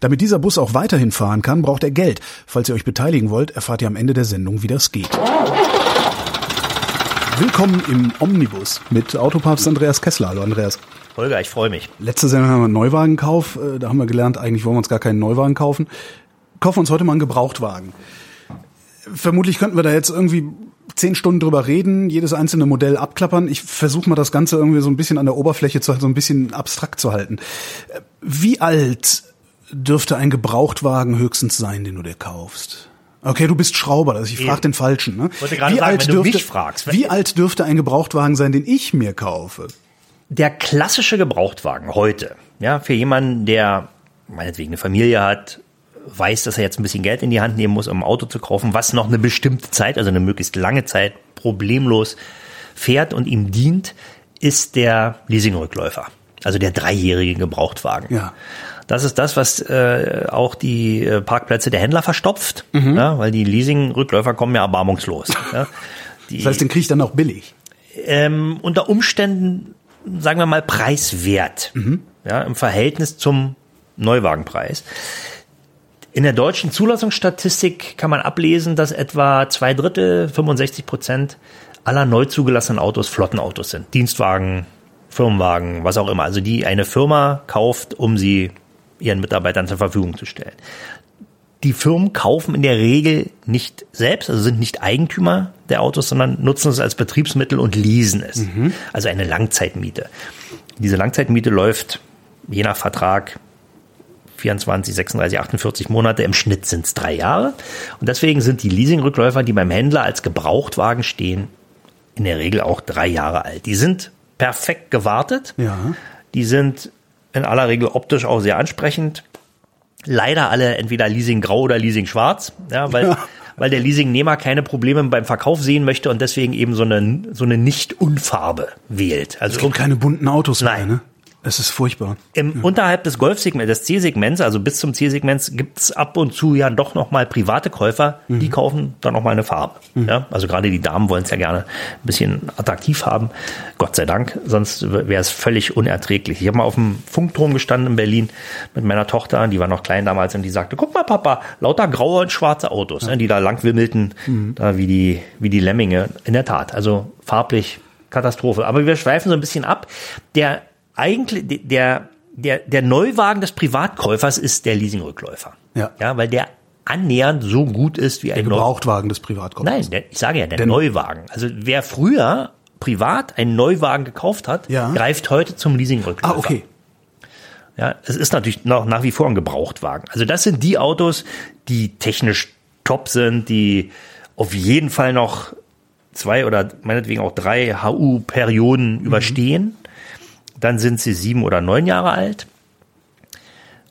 Damit dieser Bus auch weiterhin fahren kann, braucht er Geld. Falls ihr euch beteiligen wollt, erfahrt ihr am Ende der Sendung, wie das geht. Willkommen im Omnibus mit Autopapst Andreas Kessler. Hallo Andreas. Holger, ich freue mich. Letzte Sendung haben wir einen Neuwagenkauf. Äh, Da haben wir gelernt, eigentlich wollen wir uns gar keinen Neuwagen kaufen. Kaufen uns heute mal einen Gebrauchtwagen. Vermutlich könnten wir da jetzt irgendwie zehn Stunden drüber reden, jedes einzelne Modell abklappern. Ich versuche mal das Ganze irgendwie so ein bisschen an der Oberfläche zu so ein bisschen abstrakt zu halten. Äh, Wie alt dürfte ein Gebrauchtwagen höchstens sein, den du dir kaufst? Okay, du bist Schrauber, also ich frage den Falschen. Ne? Wollte gerade sagen, wenn du mich fragst. Wie alt dürfte ein Gebrauchtwagen sein, den ich mir kaufe? Der klassische Gebrauchtwagen heute, ja, für jemanden, der meinetwegen eine Familie hat, weiß, dass er jetzt ein bisschen Geld in die Hand nehmen muss, um ein Auto zu kaufen, was noch eine bestimmte Zeit, also eine möglichst lange Zeit, problemlos fährt und ihm dient, ist der Leasingrückläufer. Also der dreijährige Gebrauchtwagen. Ja. Das ist das, was äh, auch die äh, Parkplätze der Händler verstopft, ja, weil die Leasingrückläufer kommen ja erbarmungslos. Ja. Die, Das heißt, den kriege ich dann auch billig. ähm, unter Umständen, sagen wir mal, preiswert. Ja, Im Verhältnis zum Neuwagenpreis. In der deutschen Zulassungsstatistik kann man ablesen, dass etwa zwei Drittel, 65 Prozent aller neu zugelassenen Autos Flottenautos sind. Dienstwagen, Firmenwagen, was auch immer. Also die eine Firma kauft, um sie ihren Mitarbeitern zur Verfügung zu stellen. Die Firmen kaufen in der Regel nicht selbst, also sind nicht Eigentümer der Autos, sondern nutzen es als Betriebsmittel und leasen es. Also eine Langzeitmiete. Diese Langzeitmiete läuft je nach Vertrag 24, 36, 48 Monate. Im Schnitt sind es drei Jahre. Und deswegen sind die Leasingrückläufer, die beim Händler als Gebrauchtwagen stehen, in der Regel auch drei Jahre alt. Die sind perfekt gewartet. Ja. Die sind in aller Regel optisch auch sehr ansprechend. Leider alle entweder Leasing grau oder Leasing schwarz, ja, weil, Ja. weil der Leasingnehmer keine Probleme beim Verkauf sehen möchte und deswegen eben so eine, so eine Nicht-Unfarbe wählt. Also Es gibt keine bunten Autos Nein. mehr, ne? Es ist furchtbar. im, unterhalb des Golfsegments, des C-Segments, also bis zum C-Segments, gibt's ab und zu ja doch noch mal private Käufer, die kaufen dann noch mal eine Farbe. Ja, also gerade die Damen wollen es ja gerne ein bisschen attraktiv haben. Gott sei Dank, sonst wäre es völlig unerträglich. Ich habe mal auf dem Funkturm gestanden in Berlin mit meiner Tochter, die war noch klein damals und die sagte, guck mal Papa, lauter graue und schwarze Autos, ne, die da lang wimmelten, da wie die, wie die Lemminge. In der Tat, also farblich Katastrophe. Aber wir schweifen so ein bisschen ab. Der eigentlich, der, der, der Neuwagen des Privatkäufers ist der Leasingrückläufer. Ja. Ja, weil der annähernd so gut ist wie Der ein Neu Gebrauchtwagen des Privatkaufs. Nein, der, ich sage ja, der Der- Neuwagen. Also wer früher privat einen Neuwagen gekauft hat, Ja. greift heute zum Leasingrückläufer. Ah, okay. Ja, es ist natürlich noch nach wie vor ein Gebrauchtwagen. Also das sind die Autos, die technisch top sind, die auf jeden Fall noch zwei oder meinetwegen auch drei HU-Perioden überstehen. Dann sind sie sieben oder neun Jahre alt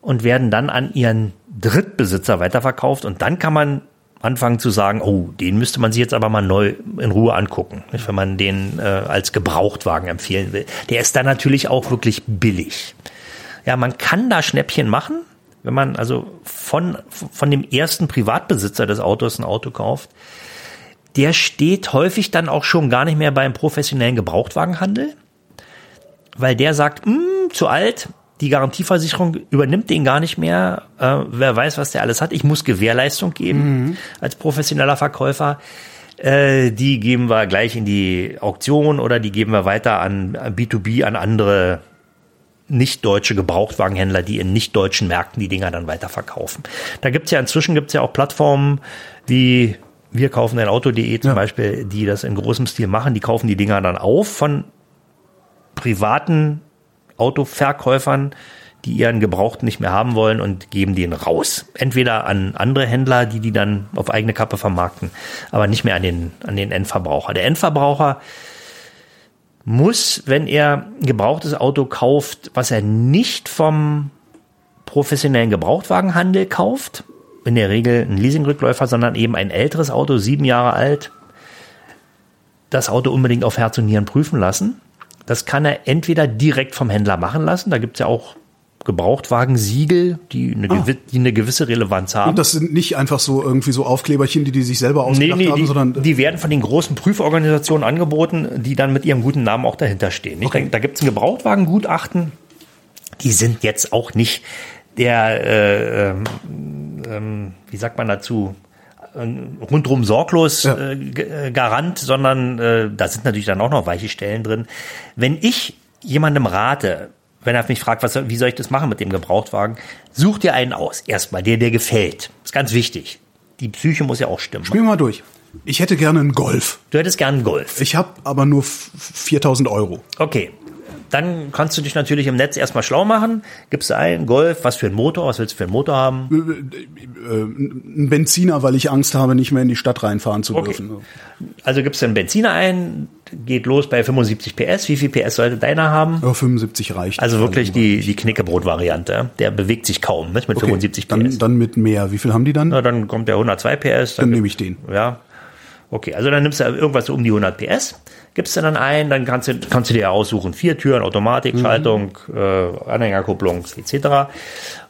und werden dann an ihren Drittbesitzer weiterverkauft. Und dann kann man anfangen zu sagen, oh, den müsste man sich jetzt aber mal neu in Ruhe angucken, wenn man den äh, als Gebrauchtwagen empfehlen will. Der ist dann natürlich auch wirklich billig. Ja, man kann da Schnäppchen machen, wenn man also von, von dem ersten Privatbesitzer des Autos ein Auto kauft. Der steht häufig dann auch schon gar nicht mehr beim professionellen Gebrauchtwagenhandel, weil der sagt, "Hm, zu alt, die Garantieversicherung übernimmt den gar nicht mehr. Äh, wer weiß, was der alles hat. Ich muss Gewährleistung geben als professioneller Verkäufer. Äh, die geben wir gleich in die Auktion oder die geben wir weiter an, an B2B, an andere nicht deutsche Gebrauchtwagenhändler, die in nicht deutschen Märkten die Dinger dann weiterverkaufen. Da gibt's ja inzwischen gibt's ja auch Plattformen wie wir kaufen ein Auto.de zum Ja. Beispiel, die das in großem Stil machen. Die kaufen die Dinger dann auf von privaten Autoverkäufern, die ihren Gebrauchten nicht mehr haben wollen und geben den raus. Entweder an andere Händler, die die dann auf eigene Kappe vermarkten, aber nicht mehr an den, an den Endverbraucher. Der Endverbraucher muss, wenn er ein gebrauchtes Auto kauft, was er nicht vom professionellen Gebrauchtwagenhandel kauft, in der Regel ein Leasingrückläufer, sondern eben ein älteres Auto, sieben Jahre alt, das Auto unbedingt auf Herz und Nieren prüfen lassen. Das kann er entweder direkt vom Händler machen lassen. Da gibt's ja auch Gebrauchtwagensiegel, die eine, gewi die eine gewisse Relevanz haben. Und das sind nicht einfach so irgendwie so Aufkleberchen, die die sich selber Nee, ausgedacht nee, haben, die, sondern die werden von den großen Prüforganisationen angeboten, die dann mit ihrem guten Namen auch dahinter stehen. Okay. Da, da gibt es ein Gebrauchtwagengutachten, die sind jetzt auch nicht der, äh, ähm, ähm, wie sagt man dazu, rundrum sorglos Ja. äh, äh, Garant, sondern äh, da sind natürlich dann auch noch weiche Stellen drin. Wenn ich jemandem rate, wenn er mich fragt, was, wie soll ich das machen mit dem Gebrauchtwagen, such dir einen aus. Erstmal, der dir gefällt. Ist ganz wichtig. Die Psyche muss ja auch stimmen. spielen wir mal durch. Ich hätte gerne einen Golf. Du hättest gern einen Golf. Ich habe aber nur f- 4000 Euro. Okay. Dann kannst du dich natürlich im Netz erstmal schlau machen. Gibst du ein, Golf, was für ein Motor, was willst du für einen Motor haben? Ein Benziner, weil ich Angst habe, nicht mehr in die Stadt reinfahren zu Okay. dürfen. Also gibst du einen Benziner ein, geht los bei 75 PS. Wie viel PS sollte deiner haben? Ja, 75 reicht. Also wirklich die, die Knickebrot-Variante. Der bewegt sich kaum nicht, mit okay, 75 PS. Dann, dann mit mehr. Wie viel haben die dann? Na, dann kommt der 102 PS. Dann nehme ich den. Ja. Okay, also dann nimmst du irgendwas so um die 100 PS, gibst du dann ein, dann kannst du, kannst du dir aussuchen, vier Türen, Automatik, Schaltung, äh, Anhängerkupplung, etc.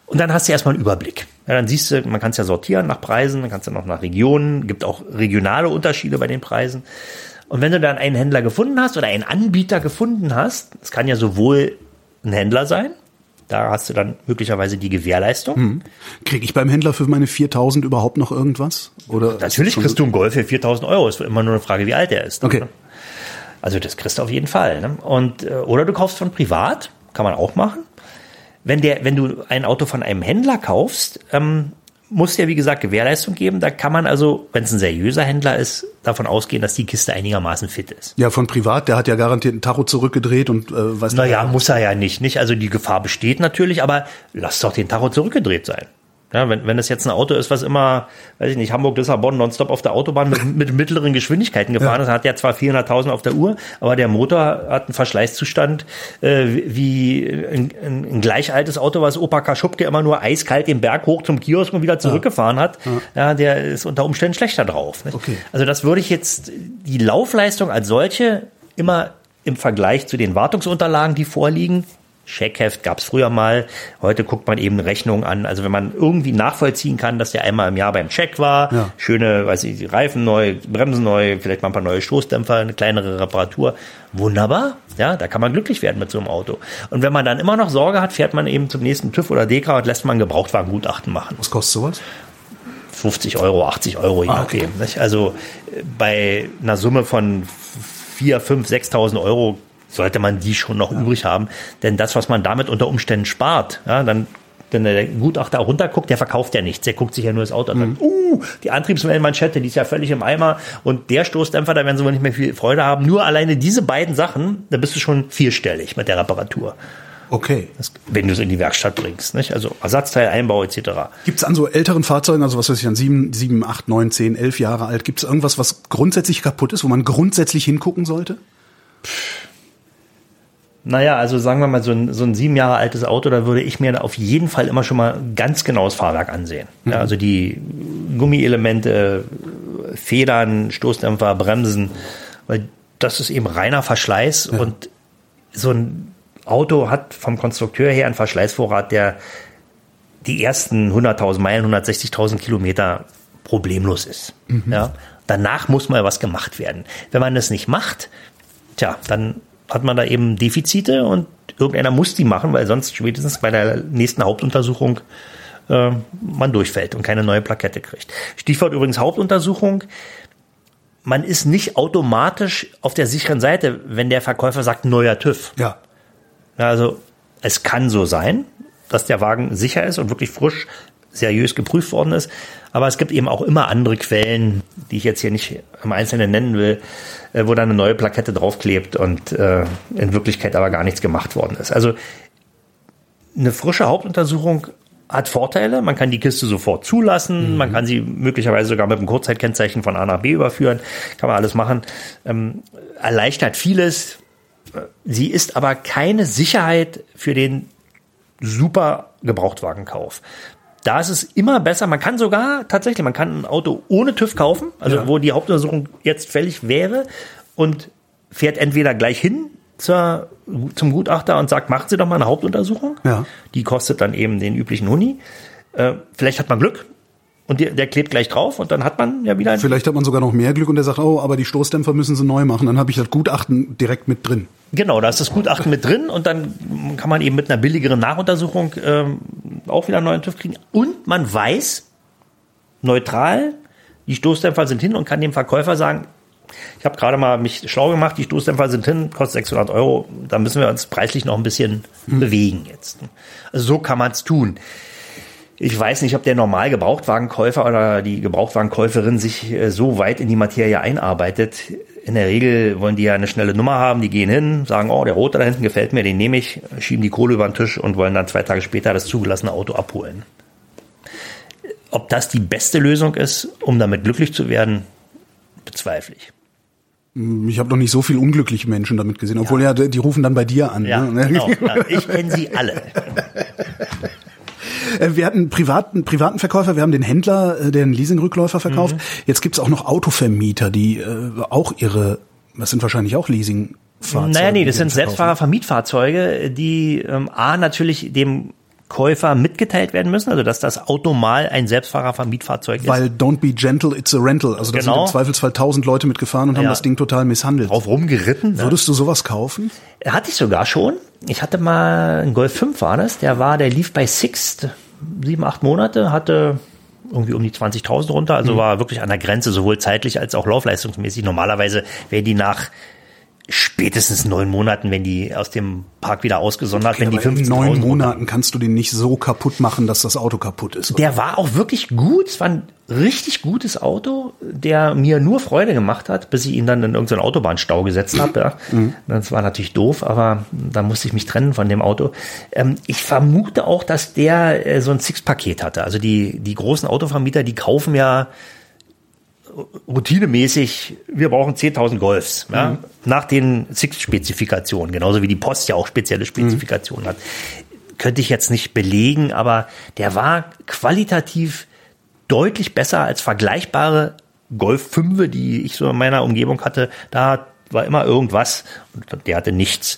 Und dann hast du erstmal einen Überblick. Ja, dann siehst du, man kann es ja sortieren nach Preisen, dann kannst du noch nach Regionen, gibt auch regionale Unterschiede bei den Preisen. Und wenn du dann einen Händler gefunden hast oder einen Anbieter gefunden hast, das kann ja sowohl ein Händler sein, da hast du dann möglicherweise die Gewährleistung. Kriege ich beim Händler für meine 4000 überhaupt noch irgendwas? Oder Natürlich kriegst du einen Golf für 4000 Euro. Es wird immer nur eine Frage, wie alt er ist. Okay. Ne? Also das kriegst du auf jeden Fall. Ne? Und, äh, oder du kaufst von privat, kann man auch machen. Wenn, der, wenn du ein Auto von einem Händler kaufst, ähm, muss der, wie gesagt, Gewährleistung geben. Da kann man also, wenn es ein seriöser Händler ist, davon ausgehen, dass die Kiste einigermaßen fit ist. Ja, von privat, der hat ja garantiert einen Tacho zurückgedreht und äh, weiß Naja, muss er ja nicht, nicht. Also die Gefahr besteht natürlich, aber lass doch den Tacho zurückgedreht sein. Ja, wenn, wenn das jetzt ein Auto ist, was immer, weiß ich nicht, Hamburg, Lissabon nonstop auf der Autobahn mit, mit mittleren Geschwindigkeiten gefahren ist, hat ja zwar 400.000 auf der Uhr, aber der Motor hat einen Verschleißzustand äh, wie ein, ein, gleich altes Auto, was Opa Kaschubke immer nur eiskalt den Berg hoch zum Kiosk und wieder zurückgefahren hat. Ja, der ist unter Umständen schlechter drauf. Nicht? Okay. Also das würde ich jetzt die Laufleistung als solche immer im Vergleich zu den Wartungsunterlagen, die vorliegen. Scheckheft gab es früher mal. Heute guckt man eben Rechnungen an. Also wenn man irgendwie nachvollziehen kann, dass der einmal im Jahr beim Check war, Ja. schöne, weiß ich, Reifen neu, Bremsen neu, vielleicht mal ein paar neue Stoßdämpfer, eine kleinere Reparatur. Wunderbar. Ja, da kann man glücklich werden mit so einem Auto. Und wenn man dann immer noch Sorge hat, fährt man eben zum nächsten TÜV oder DEKRA und lässt man Gebrauchtwagengutachten machen. Was kostet sowas? 50 Euro, 80 Euro, je Ah, nachdem. okay. Also äh, bei einer Summe von 4, 5, 6.000 Euro sollte man die schon noch übrig haben. Denn das, was man damit unter Umständen spart, ja, dann wenn der Gutachter runterguckt, der verkauft ja nichts. Der guckt sich ja nur das Auto an. Mhm. Uh, die Antriebswellenmanschette, die ist ja völlig im Eimer. Und der Stoßdämpfer, da werden sie wohl nicht mehr viel Freude haben. Nur alleine diese beiden Sachen, da bist du schon vierstellig mit der Reparatur. Okay. Das, wenn du es in die Werkstatt bringst. Nicht? Also Ersatzteileinbau etc. Gibt's an so älteren Fahrzeugen, also was weiß ich, an sieben, sieben, acht, neun, zehn, elf Jahre alt, gibt's irgendwas, was grundsätzlich kaputt ist, wo man grundsätzlich hingucken sollte? Naja, also sagen wir mal, so ein, so ein sieben Jahre altes Auto, da würde ich mir auf jeden Fall immer schon mal ganz genau das Fahrwerk ansehen. Ja, also die Gummielemente, Federn, Stoßdämpfer, Bremsen, weil das ist eben reiner Verschleiß und so ein Auto hat vom Konstrukteur her einen Verschleißvorrat, der die ersten 100.000 Meilen, 160.000 Kilometer problemlos ist. Ja, danach muss mal was gemacht werden. Wenn man das nicht macht, tja, dann hat man da eben Defizite und irgendeiner muss die machen, weil sonst spätestens bei der nächsten Hauptuntersuchung äh, man durchfällt und keine neue Plakette kriegt. Stichwort übrigens Hauptuntersuchung. Man ist nicht automatisch auf der sicheren Seite, wenn der Verkäufer sagt neuer TÜV. Ja. Ja, Also Es kann so sein, dass der Wagen sicher ist und wirklich frisch, seriös geprüft worden ist. Aber es gibt eben auch immer andere Quellen, die ich jetzt hier nicht im Einzelnen nennen will, äh, wo dann eine neue Plakette draufklebt und äh, in Wirklichkeit aber gar nichts gemacht worden ist. Also eine frische Hauptuntersuchung hat Vorteile. Man kann die Kiste sofort zulassen. Mhm. Man kann sie möglicherweise sogar mit einem Kurzzeitkennzeichen von A nach B überführen. Kann man alles machen. Ähm, erleichtert vieles. Sie ist aber keine Sicherheit für den super Gebrauchtwagenkauf. Da ist es immer besser. Man kann sogar tatsächlich, man kann ein Auto ohne TÜV kaufen, also ja. wo die Hauptuntersuchung jetzt fällig wäre und fährt entweder gleich hin zur, zum Gutachter und sagt, machen Sie doch mal eine Hauptuntersuchung. Ja. Die kostet dann eben den üblichen Huni. Äh, vielleicht hat man Glück und der, der klebt gleich drauf und dann hat man ja wieder Vielleicht hat man sogar noch mehr Glück und der sagt, oh, aber die Stoßdämpfer müssen sie neu machen. Dann habe ich das Gutachten direkt mit drin. Genau, da ist das Gutachten mit drin und dann kann man eben mit einer billigeren Nachuntersuchung ähm, auch wieder einen neuen TÜV kriegen. Und man weiß neutral, die Stoßdämpfer sind hin und kann dem Verkäufer sagen, ich habe gerade mal mich schlau gemacht, die Stoßdämpfer sind hin, kostet 600 Euro. Da müssen wir uns preislich noch ein bisschen hm. bewegen jetzt. Also so kann man es tun. Ich weiß nicht, ob der normal Gebrauchtwagenkäufer oder die Gebrauchtwagenkäuferin sich äh, so weit in die Materie einarbeitet. In der Regel wollen die ja eine schnelle Nummer haben, die gehen hin, sagen, oh, der Rote da hinten gefällt mir, den nehme ich, schieben die Kohle über den Tisch und wollen dann zwei Tage später das zugelassene Auto abholen. Ob das die beste Lösung ist, um damit glücklich zu werden, bezweifle ich. Hm, ich habe noch nicht so viel unglückliche Menschen damit gesehen, obwohl ja, ja die rufen dann bei dir an. Ja, ne? genau. Ich kenne sie alle. Äh, wir hatten einen privaten, privaten Verkäufer, wir haben den Händler, äh, der einen Leasingrückläufer verkauft. Mhm. Jetzt gibt's auch noch Autovermieter, die äh, auch ihre, das sind wahrscheinlich auch Leasing. Fahrzeuge, naja, nee, das sind Selbstfahrervermietfahrzeuge, die ähm, A natürlich dem Käufer mitgeteilt werden müssen, also dass das Auto mal ein Selbstfahrervermietfahrzeug ist. Weil don't be gentle, it's a rental. Also da genau. sind im Zweifelsfall tausend Leute mitgefahren und ja. haben das Ding total misshandelt. Drauf rumgeritten. Ne? Würdest du sowas kaufen? Hatte ich sogar schon. Ich hatte mal einen Golf 5 war das, der war, der lief bei Sixt sieben, acht Monate, hatte irgendwie um die 20.000 runter, also mhm. war wirklich an der Grenze, sowohl zeitlich als auch laufleistungsmäßig. Normalerweise wäre die nach spätestens neun Monaten, wenn die aus dem Park wieder ausgesondert, okay, wenn die 15 In neun Monaten kannst du den nicht so kaputt machen, dass das Auto kaputt ist. Oder? Der war auch wirklich gut. Es war ein richtig gutes Auto, der mir nur Freude gemacht hat, bis ich ihn dann in irgendeinen Autobahnstau gesetzt habe. Ja. Mhm. Das war natürlich doof, aber da musste ich mich trennen von dem Auto. Ähm, ich vermute auch, dass der äh, so ein Six-Paket hatte. Also die, die großen Autovermieter, die kaufen ja routinemäßig, wir brauchen 10.000 Golfs, ja, mhm. nach den Six-Spezifikationen, genauso wie die Post ja auch spezielle Spezifikationen mhm. hat. Könnte ich jetzt nicht belegen, aber der war qualitativ deutlich besser als vergleichbare Golf 5, die ich so in meiner Umgebung hatte. Da war immer irgendwas und der hatte nichts.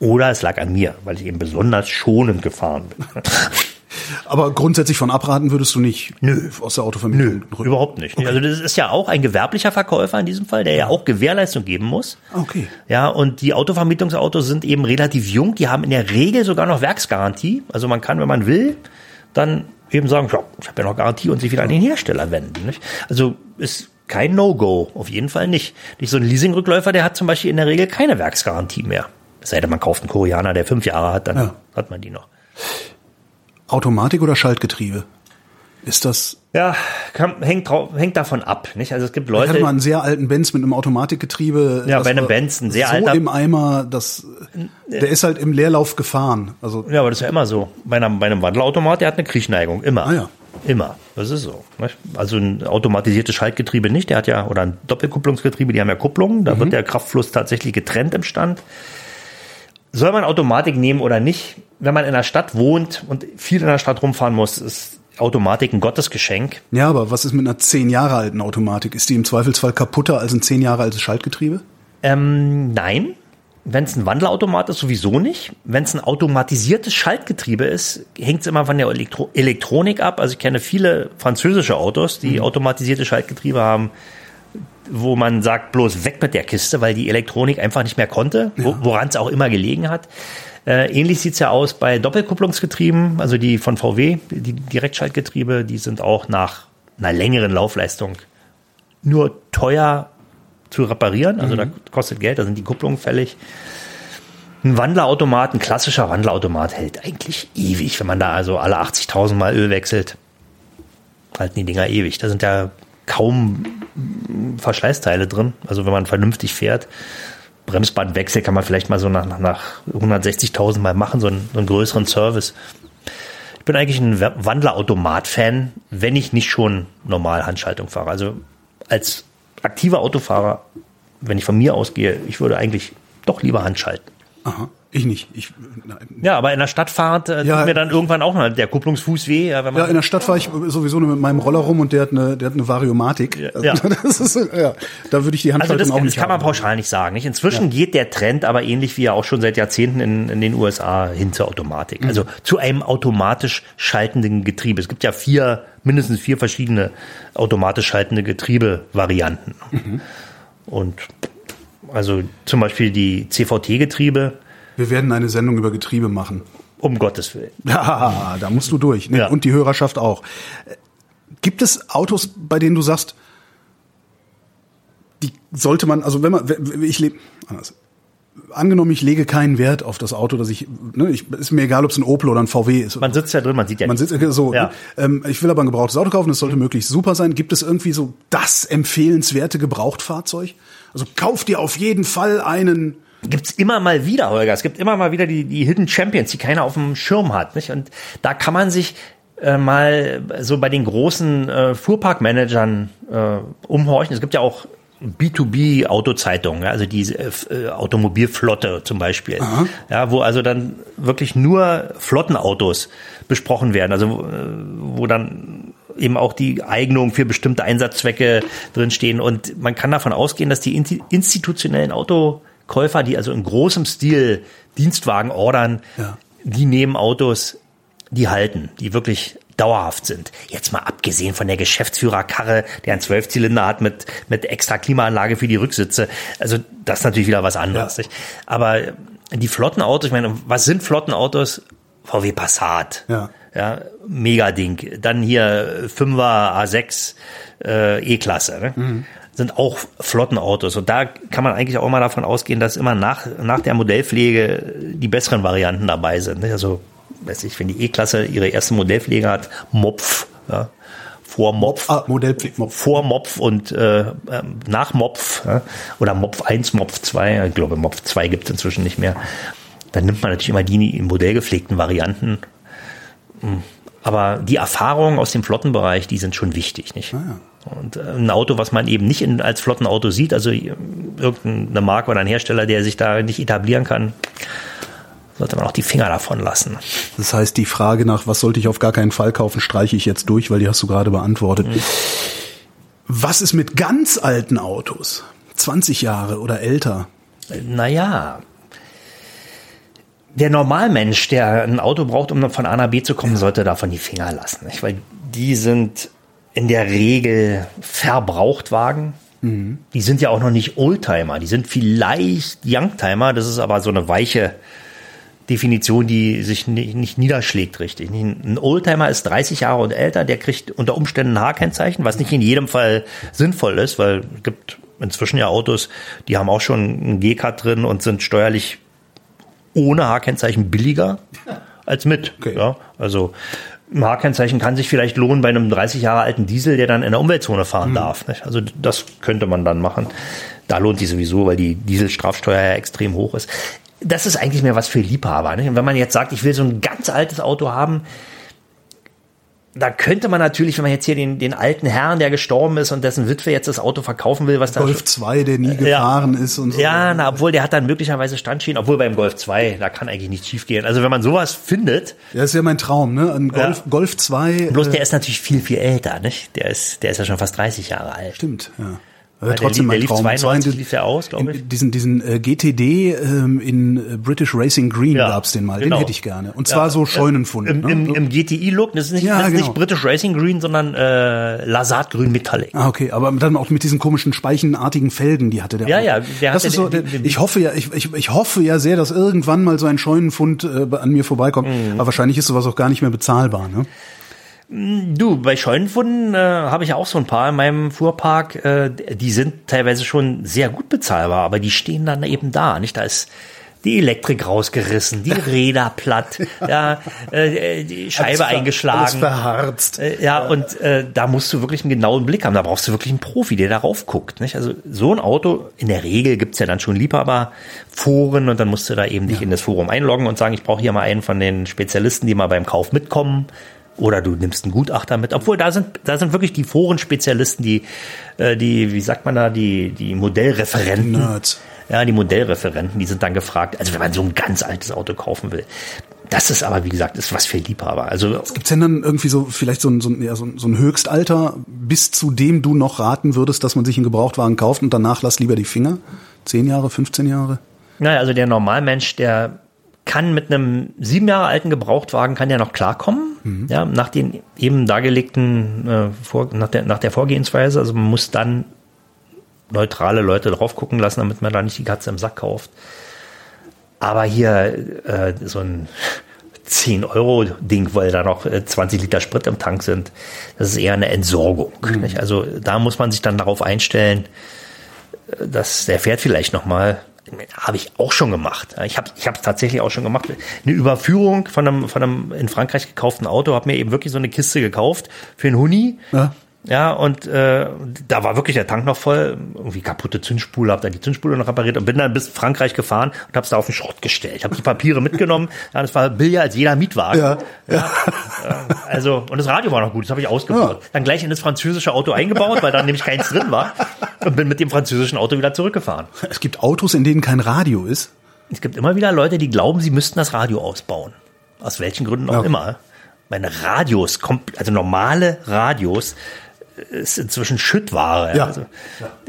Oder es lag an mir, weil ich eben besonders schonend gefahren bin. Aber grundsätzlich von abraten würdest du nicht Nö. aus der Autovermietung? Nö, überhaupt nicht. Okay. Also das ist ja auch ein gewerblicher Verkäufer in diesem Fall, der ja auch Gewährleistung geben muss. Okay. Ja, und die Autovermietungsautos sind eben relativ jung. Die haben in der Regel sogar noch Werksgarantie. Also man kann, wenn man will, dann eben sagen, ja, ich habe ja noch Garantie und sich wieder an den Hersteller wenden. Nicht? Also ist kein No-Go, auf jeden Fall nicht. Nicht so ein Leasingrückläufer, der hat zum Beispiel in der Regel keine Werksgarantie mehr. Es sei denn, man kauft einen Koreaner, der fünf Jahre hat, dann ja. hat man die noch. Automatik oder Schaltgetriebe? Ist das? Ja, kann, hängt, drauf, hängt davon ab. Nicht? Also es gibt Leute. Ich hatte mal einen sehr alten Benz mit einem Automatikgetriebe. Ja, bei einem Benz, ein sehr so alter. im Eimer, das, der ist halt im Leerlauf gefahren. Also ja, aber das ist ja immer so. Bei einem, bei einem Wandelautomat, der hat eine Kriechneigung, immer. Ah, ja. Immer. Das ist so. Nicht? Also ein automatisiertes Schaltgetriebe nicht. Der hat ja, oder ein Doppelkupplungsgetriebe, die haben ja Kupplungen. Da mhm. wird der Kraftfluss tatsächlich getrennt im Stand. Soll man Automatik nehmen oder nicht? Wenn man in der Stadt wohnt und viel in der Stadt rumfahren muss, ist Automatik ein Gottesgeschenk. Ja, aber was ist mit einer zehn Jahre alten Automatik? Ist die im Zweifelsfall kaputter als ein zehn Jahre altes Schaltgetriebe? Ähm, nein. Wenn es ein Wandelautomat ist, sowieso nicht. Wenn es ein automatisiertes Schaltgetriebe ist, hängt es immer von der Elektro Elektronik ab. Also ich kenne viele französische Autos, die mhm. automatisierte Schaltgetriebe haben wo man sagt, bloß weg mit der Kiste, weil die Elektronik einfach nicht mehr konnte, ja. woran es auch immer gelegen hat. Äh, ähnlich sieht's ja aus bei Doppelkupplungsgetrieben, also die von VW, die Direktschaltgetriebe, die sind auch nach einer längeren Laufleistung nur teuer zu reparieren. Also mhm. da kostet Geld, da sind die Kupplungen fällig. Ein Wandlerautomat, ein klassischer Wandlerautomat hält eigentlich ewig, wenn man da also alle 80.000 Mal Öl wechselt. Halten die Dinger ewig. Da sind ja kaum Verschleißteile drin. Also wenn man vernünftig fährt. Bremsbandwechsel kann man vielleicht mal so nach, nach 160.000 Mal machen, so einen, so einen größeren Service. Ich bin eigentlich ein Wandlerautomat-Fan, wenn ich nicht schon normal Handschaltung fahre. Also als aktiver Autofahrer, wenn ich von mir ausgehe, ich würde eigentlich doch lieber Handschalten. Aha. Ich nicht. Ich, nein. Ja, aber in der Stadtfahrt äh, Ja. tut mir dann irgendwann auch mal der Kupplungsfuß weh. Ja, wenn man Ja, in der Stadt fahre ich sowieso nur mit meinem Roller rum und der hat eine, der hat eine Variomatik. Ja. Also, das ist, ja, da würde ich die Also Handschaltung das, auch das nicht kann man haben. pauschal nicht sagen. Nicht? Inzwischen geht der Trend aber ähnlich wie ja auch schon seit Jahrzehnten in, in den USA hin zur Automatik. Mhm. Also zu einem automatisch schaltenden Getriebe. Es gibt ja vier, mindestens vier verschiedene automatisch schaltende Getriebevarianten. Mhm. Und also zum Beispiel die CVT-Getriebe, Wir werden eine Sendung über Getriebe machen. um Gottes Willen. Ja, da musst du durch. Ne? Ja. Und die Hörerschaft auch. Gibt es Autos, bei denen du sagst, die sollte man, also wenn man, ich lebe, anders. Angenommen, ich lege keinen Wert auf das Auto, dass ich, ne, ich, ist mir egal, ob es ein Opel oder ein VW ist. Man sitzt ja drin, man sieht ja Man sitzt so. Ja. Ne? Ich will aber ein gebrauchtes Auto kaufen, es sollte möglichst super sein. Gibt es irgendwie so das empfehlenswerte Gebrauchtfahrzeug? Also kauf dir auf jeden Fall einen. Gibt's immer mal wieder, Holger. Es gibt immer mal wieder die, die Hidden Champions, die keiner auf dem Schirm hat. Nicht? Und da kann man sich äh, mal so bei den großen äh, Fuhrparkmanagern äh, umhorchen. Es gibt ja auch B2B-Autozeitungen, ja, also diese äh, äh, Automobilflotte zum Beispiel, ja, wo also dann wirklich nur Flottenautos besprochen werden, also wo, äh, wo dann eben auch die Eignung für bestimmte Einsatzzwecke drinstehen und man kann davon ausgehen, dass die institutionellen Autokäufer, die also in großem Stil Dienstwagen ordern, Ja. die nehmen Autos, die halten, die wirklich dauerhaft sind. Jetzt mal abgesehen von der Geschäftsführerkarre, der einen Zwölfzylinder hat mit, mit extra Klimaanlage für die Rücksitze. Also das ist natürlich wieder was anderes. Ja. Nicht? Aber die Flottenautos, ich meine, was sind Flottenautos? VW Passat. Ja. Ja, mega Ding. Dann hier 5er A6 äh, E-Klasse. Ne? Mhm. Sind auch Flottenautos. Und da kann man eigentlich auch mal davon ausgehen, dass immer nach, nach der Modellpflege die besseren Varianten dabei sind. Ne? Also, weiß ich, wenn die E-Klasse ihre erste Modellpflege hat, Mopf, ja, vor Mopf. Ah, Modellpflichtmopf. Vor Mopf und äh, ähm, nach Mopf ja, oder Mopf 1, Mopf 2, ich glaube Mopf 2 gibt es inzwischen nicht mehr. Dann nimmt man natürlich immer die in modellgepflegten Varianten. Aber die Erfahrungen aus dem Flottenbereich, die sind schon wichtig, nicht? Und äh, ein Auto, was man eben nicht in, als Flottenauto sieht, also äh, irgendeine Marke oder ein Hersteller, der sich da nicht etablieren kann, sollte man auch die Finger davon lassen. Das heißt, die Frage nach, was sollte ich auf gar keinen Fall kaufen, streiche ich jetzt durch, weil die hast du gerade beantwortet. Was ist mit ganz alten Autos? 20 Jahre oder älter? Naja, der Normalmensch, der ein Auto braucht, um von A nach B zu kommen, sollte davon die Finger lassen. Nicht? Weil die sind in der Regel Verbrauchtwagen. Die sind ja auch noch nicht Oldtimer. Die sind vielleicht Youngtimer. Das ist aber so eine weiche Definition, die sich nicht, nicht niederschlägt richtig. Ein Oldtimer ist 30 Jahre und älter, der kriegt unter Umständen ein H-Kennzeichen, was nicht in jedem Fall sinnvoll ist, weil es gibt inzwischen ja Autos, die haben auch schon ein G-Cut drin und sind steuerlich ohne H-Kennzeichen billiger als mit. Okay. Ja, also ein H-Kennzeichen kann sich vielleicht lohnen bei einem 30 Jahre alten Diesel, der dann in der Umweltzone fahren darf. Nicht? Also das könnte man dann machen. Da lohnt sich sowieso, weil die Dieselstrafsteuer ja extrem hoch ist. Das ist eigentlich mehr was für Liebhaber. Nicht? Und wenn man jetzt sagt, ich will so ein ganz altes Auto haben, da könnte man natürlich, wenn man jetzt hier den, den alten Herrn, der gestorben ist und dessen Witwe jetzt das Auto verkaufen will, was da Golf 2, der nie gefahren ist und so. ja, na, obwohl der hat dann möglicherweise Standstehen, obwohl beim Golf 2, da kann eigentlich nichts schiefgehen. Also wenn man sowas findet, Ja, ist ja mein Traum, ne? Ein Golf, Ja. Golf 2. bloß äh, der ist natürlich viel, viel älter, nicht? Der ist, der ist ja schon fast 30 Jahre alt. Stimmt, ja. Äh, trotzdem der, mein lief- der Traum. lief Und zwar in 92 den- lief der aus, glaube ich. Diesen, diesen äh, GTD ähm, in äh, British Racing Green Ja, gab's den mal. genau. Den hätte ich gerne. Und zwar so Scheunenfund. Im, ne? im, im GTI-Look, das ist nicht, Ja, das ist genau. nicht British Racing Green, sondern äh, Lasat-Grün Metallic. Ah, okay, aber dann auch mit diesen komischen speichenartigen Felgen, die hatte der. Ja, auch. ja, der das ist so, den- den- ich hoffe ja, ich, ich, ich hoffe ja sehr, dass irgendwann mal so ein Scheunenfund äh, an mir vorbeikommt. Mhm. Aber wahrscheinlich ist sowas auch gar nicht mehr bezahlbar, ne? Du, bei Scheunenfunden äh, habe ich auch so ein paar in meinem Fuhrpark. Äh, die sind teilweise schon sehr gut bezahlbar, aber die stehen dann eben da. Nicht, da ist die Elektrik rausgerissen, die Räder platt, ja, äh, die Scheibe Alles eingeschlagen. alles verharzt. Äh, ja, und äh, da musst du wirklich einen genauen Blick haben. Da brauchst du wirklich einen Profi, der darauf guckt. Nicht? Also so ein Auto, in der Regel gibt's ja dann schon Liebhaberforen und dann musst du da eben dich in das Forum einloggen und sagen, ich brauche hier mal einen von den Spezialisten, die mal beim Kauf mitkommen. Oder du nimmst einen Gutachter mit. Obwohl, da sind, da sind wirklich die Foren-Spezialisten, die, äh, die, wie sagt man da, die, die Modellreferenten. Nerds. Ja, die Modellreferenten, die sind dann gefragt. Also wenn man so ein ganz altes Auto kaufen will. Das ist aber, wie gesagt, ist was für Liebhaber. Also Gibt's denn dann irgendwie so vielleicht so ein, so, ein, ja, so, ein, so ein Höchstalter, bis zu dem du noch raten würdest, dass man sich einen Gebrauchtwagen kauft und danach lass lieber die Finger? Zehn Jahre, 15 Jahre? Naja, also der Normalmensch, der kann mit einem sieben Jahre alten Gebrauchtwagen kann ja noch klarkommen, ja, nach den eben dargelegten, äh, vor, nach, der, nach der Vorgehensweise. Also man muss dann neutrale Leute drauf gucken lassen, damit man da nicht die Katze im Sack kauft. Aber hier äh, so ein 10-Euro-Ding, weil da noch äh, 20 Liter Sprit im Tank sind, das ist eher eine Entsorgung. Nicht? Also da muss man sich dann darauf einstellen, äh, dass der fährt vielleicht noch mal. Habe ich auch schon gemacht. Ich habe ich tatsächlich auch schon gemacht. Eine Überführung von einem von einem in Frankreich gekauften Auto, habe mir eben wirklich so eine Kiste gekauft für einen Huni. Ja. Ja, und äh, da war wirklich der Tank noch voll, irgendwie kaputte Zündspule, hab da die Zündspule noch repariert und bin dann bis Frankreich gefahren und hab's da auf den Schrott gestellt. Habe die Papiere mitgenommen, ja, das war billiger als jeder Mietwagen. Ja, ja. äh, also, und das Radio war noch gut, das habe ich ausgebaut. Dann gleich in das französische Auto eingebaut, weil da nämlich keins drin war und bin mit dem französischen Auto wieder zurückgefahren. Es gibt Autos, in denen kein Radio ist. Es gibt immer wieder Leute, die glauben, sie müssten das Radio ausbauen. Aus welchen Gründen auch Ja. immer. Meine Radios, also normale Radios, ist inzwischen Schüttware. Ja. Also,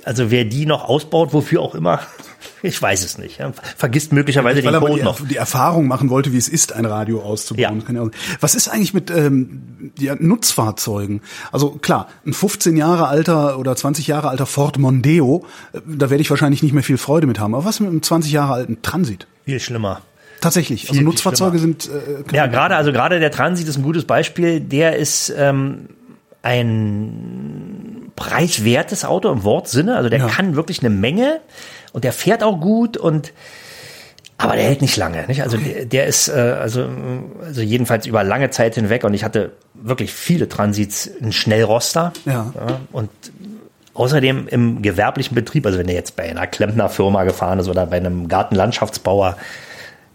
also wer die noch ausbaut, wofür auch immer, ich weiß es nicht. Ja. Vergisst möglicherweise Weil den Code die, noch. die Erfahrung machen wollte, wie es ist, ein Radio auszubauen. Ja. Was ist eigentlich mit ähm, ja, Nutzfahrzeugen? Also klar, ein 15 Jahre alter oder 20 Jahre alter Ford Mondeo, äh, da werde ich wahrscheinlich nicht mehr viel Freude mit haben. Aber was mit einem 20 Jahre alten Transit? Viel schlimmer. Tatsächlich. Viel, also viel Nutzfahrzeuge sind äh, Ja, gerade, also gerade der Transit ist ein gutes Beispiel. Der ist ähm, ein preiswertes Auto im Wortsinne. Also der Ja. kann wirklich eine Menge und der fährt auch gut und aber der hält nicht lange. Nicht? Also der, der ist äh, also, also jedenfalls über lange Zeit hinweg und ich hatte wirklich viele Transits, einen Schnellroster. Ja. und Außerdem im gewerblichen Betrieb, also wenn der jetzt bei einer Klempnerfirma gefahren ist oder bei einem Gartenlandschaftsbauer,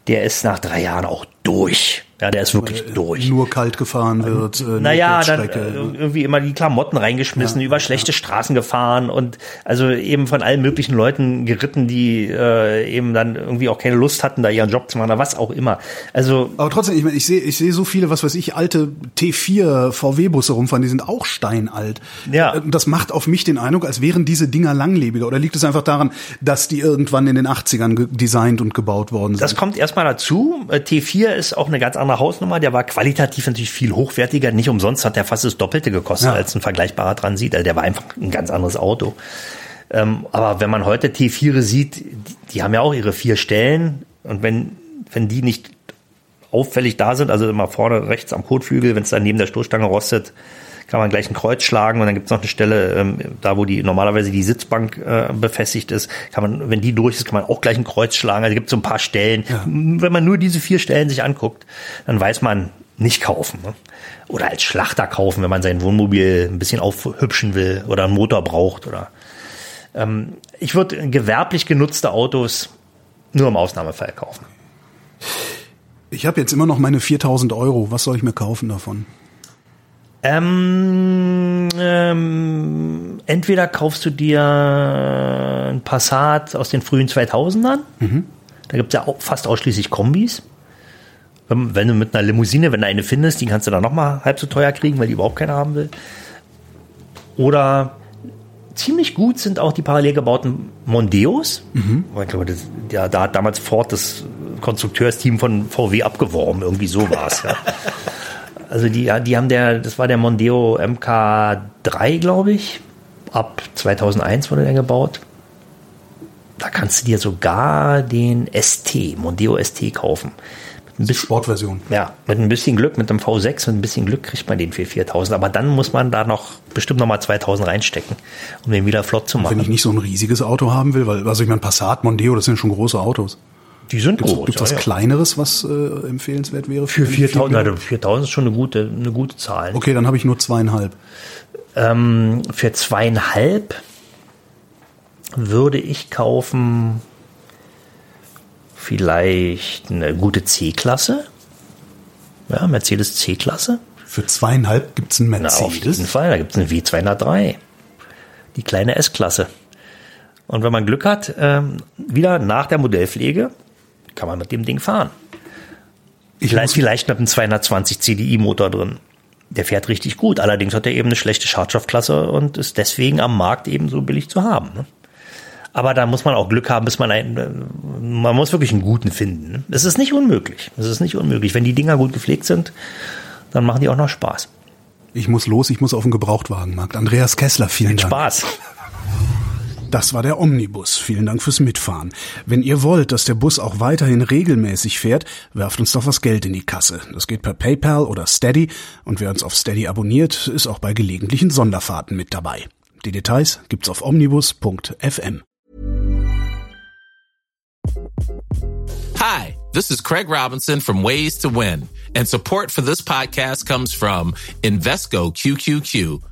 der ist nach drei Jahren auch durch. Ja, der ist wirklich durch. nur kalt gefahren wird. Äh, Naja, dann äh, Kurzstrecke. irgendwie immer die Klamotten reingeschmissen, über schlechte Straßen gefahren und also eben von allen möglichen Leuten geritten, die äh, eben dann irgendwie auch keine Lust hatten, da ihren Job zu machen oder was auch immer. Also Aber trotzdem, ich meine, ich sehe ich sehe so viele, was weiß ich, alte T4 VW-Busse rumfahren, die sind auch steinalt. Ja. Äh, Das macht auf mich den Eindruck, als wären diese Dinger langlebiger. Oder liegt es einfach daran, dass die irgendwann in den 80ern ge- designt und gebaut worden sind? Das kommt erstmal dazu. Äh, T4 ist auch eine ganz andere Hausnummer. Der war qualitativ natürlich viel hochwertiger. Nicht umsonst hat der fast das Doppelte gekostet Ja. als ein vergleichbarer Transit. Also der war einfach ein ganz anderes Auto. Ähm, aber wenn man heute T4 sieht, die, die haben ja auch ihre vier Stellen. Und wenn, wenn die nicht auffällig da sind, also immer vorne rechts am Kotflügel, wenn es dann neben der Stoßstange rostet, kann man gleich ein Kreuz schlagen und dann gibt es noch eine Stelle, ähm, da wo die normalerweise die Sitzbank äh, befestigt ist, kann man, wenn die durch ist, kann man auch gleich ein Kreuz schlagen. Also gibt so ein paar Stellen. Wenn man nur diese vier Stellen sich anguckt, dann weiß man, nicht kaufen. Ne? Oder als Schlachter kaufen, wenn man sein Wohnmobil ein bisschen aufhübschen will oder einen Motor braucht. Oder ähm, ich würde gewerblich genutzte Autos nur im Ausnahmefall kaufen. Ich habe jetzt immer noch meine 4000 Euro. Was soll ich mir kaufen davon? Ähm, ähm, entweder kaufst du dir ein Passat aus den frühen 2000ern. Da gibt's ja auch fast ausschließlich Kombis. Wenn, wenn du mit einer Limousine, wenn du eine findest, die kannst du dann nochmal halb so teuer kriegen, weil die überhaupt keiner haben will. Oder ziemlich gut sind auch die parallel gebauten Mondeos. Ich glaube, das, ja, da hat damals Ford das Konstrukteursteam von VW abgeworben, irgendwie so war's. ja. Also die, die haben der, das war der Mondeo MK3, glaube ich. Ab 2001 wurde der gebaut. Da kannst du dir sogar den ST, Mondeo ST kaufen. Mit Sportversion. ja, mit ein bisschen Glück, mit einem V6 und ein bisschen Glück kriegt man den für 4000. Aber dann muss man da noch bestimmt noch mal 2000 reinstecken, um den wieder flott zu Wenn ich machen. nicht so ein riesiges Auto haben will, weil, also ich meine, Passat, Mondeo, das sind schon große Autos. Die sind Gibt's, groß. gibt's ja, was ja. kleineres, was äh, empfehlenswert wäre? Für die 4000, Figur? also 4000 ist schon eine gute, eine gute Zahl. Okay, dann habe ich nur zweieinhalb. Ähm, für zweieinhalb würde ich kaufen vielleicht eine gute C-Klasse. Ja, Mercedes C-Klasse. Für zweieinhalb gibt's einen Na, auf jeden Mercedes. Fall. Da gibt es eine W203. Die kleine S-Klasse. Und wenn man Glück hat, ähm, wieder nach der Modellpflege, kann man mit dem Ding fahren. Ich Vielleicht, vielleicht mit einem 220 CDI-Motor drin. Der fährt richtig gut. Allerdings hat er eben eine schlechte Schadstoffklasse und ist deswegen am Markt eben so billig zu haben. Ne? Aber da muss man auch Glück haben, bis man einen, äh, man muss wirklich einen guten finden. ne? Es ist nicht unmöglich. Es ist nicht unmöglich. Wenn die Dinger gut gepflegt sind, dann machen die auch noch Spaß. ich muss los, ich muss auf den Gebrauchtwagenmarkt. Andreas Kessler, vielen Dank. Spaß. Das war der Omnibus. Vielen Dank fürs Mitfahren. Wenn ihr wollt, dass der Bus auch weiterhin regelmäßig fährt, werft uns doch was Geld in die Kasse. Das geht per PayPal oder Steady und wer uns auf Steady abonniert, ist auch bei gelegentlichen Sonderfahrten mit dabei. Die Details gibt's auf omnibus.fm. Hi, this is Craig Robinson from Ways to Win, and support for this podcast comes from Invesco QQQ,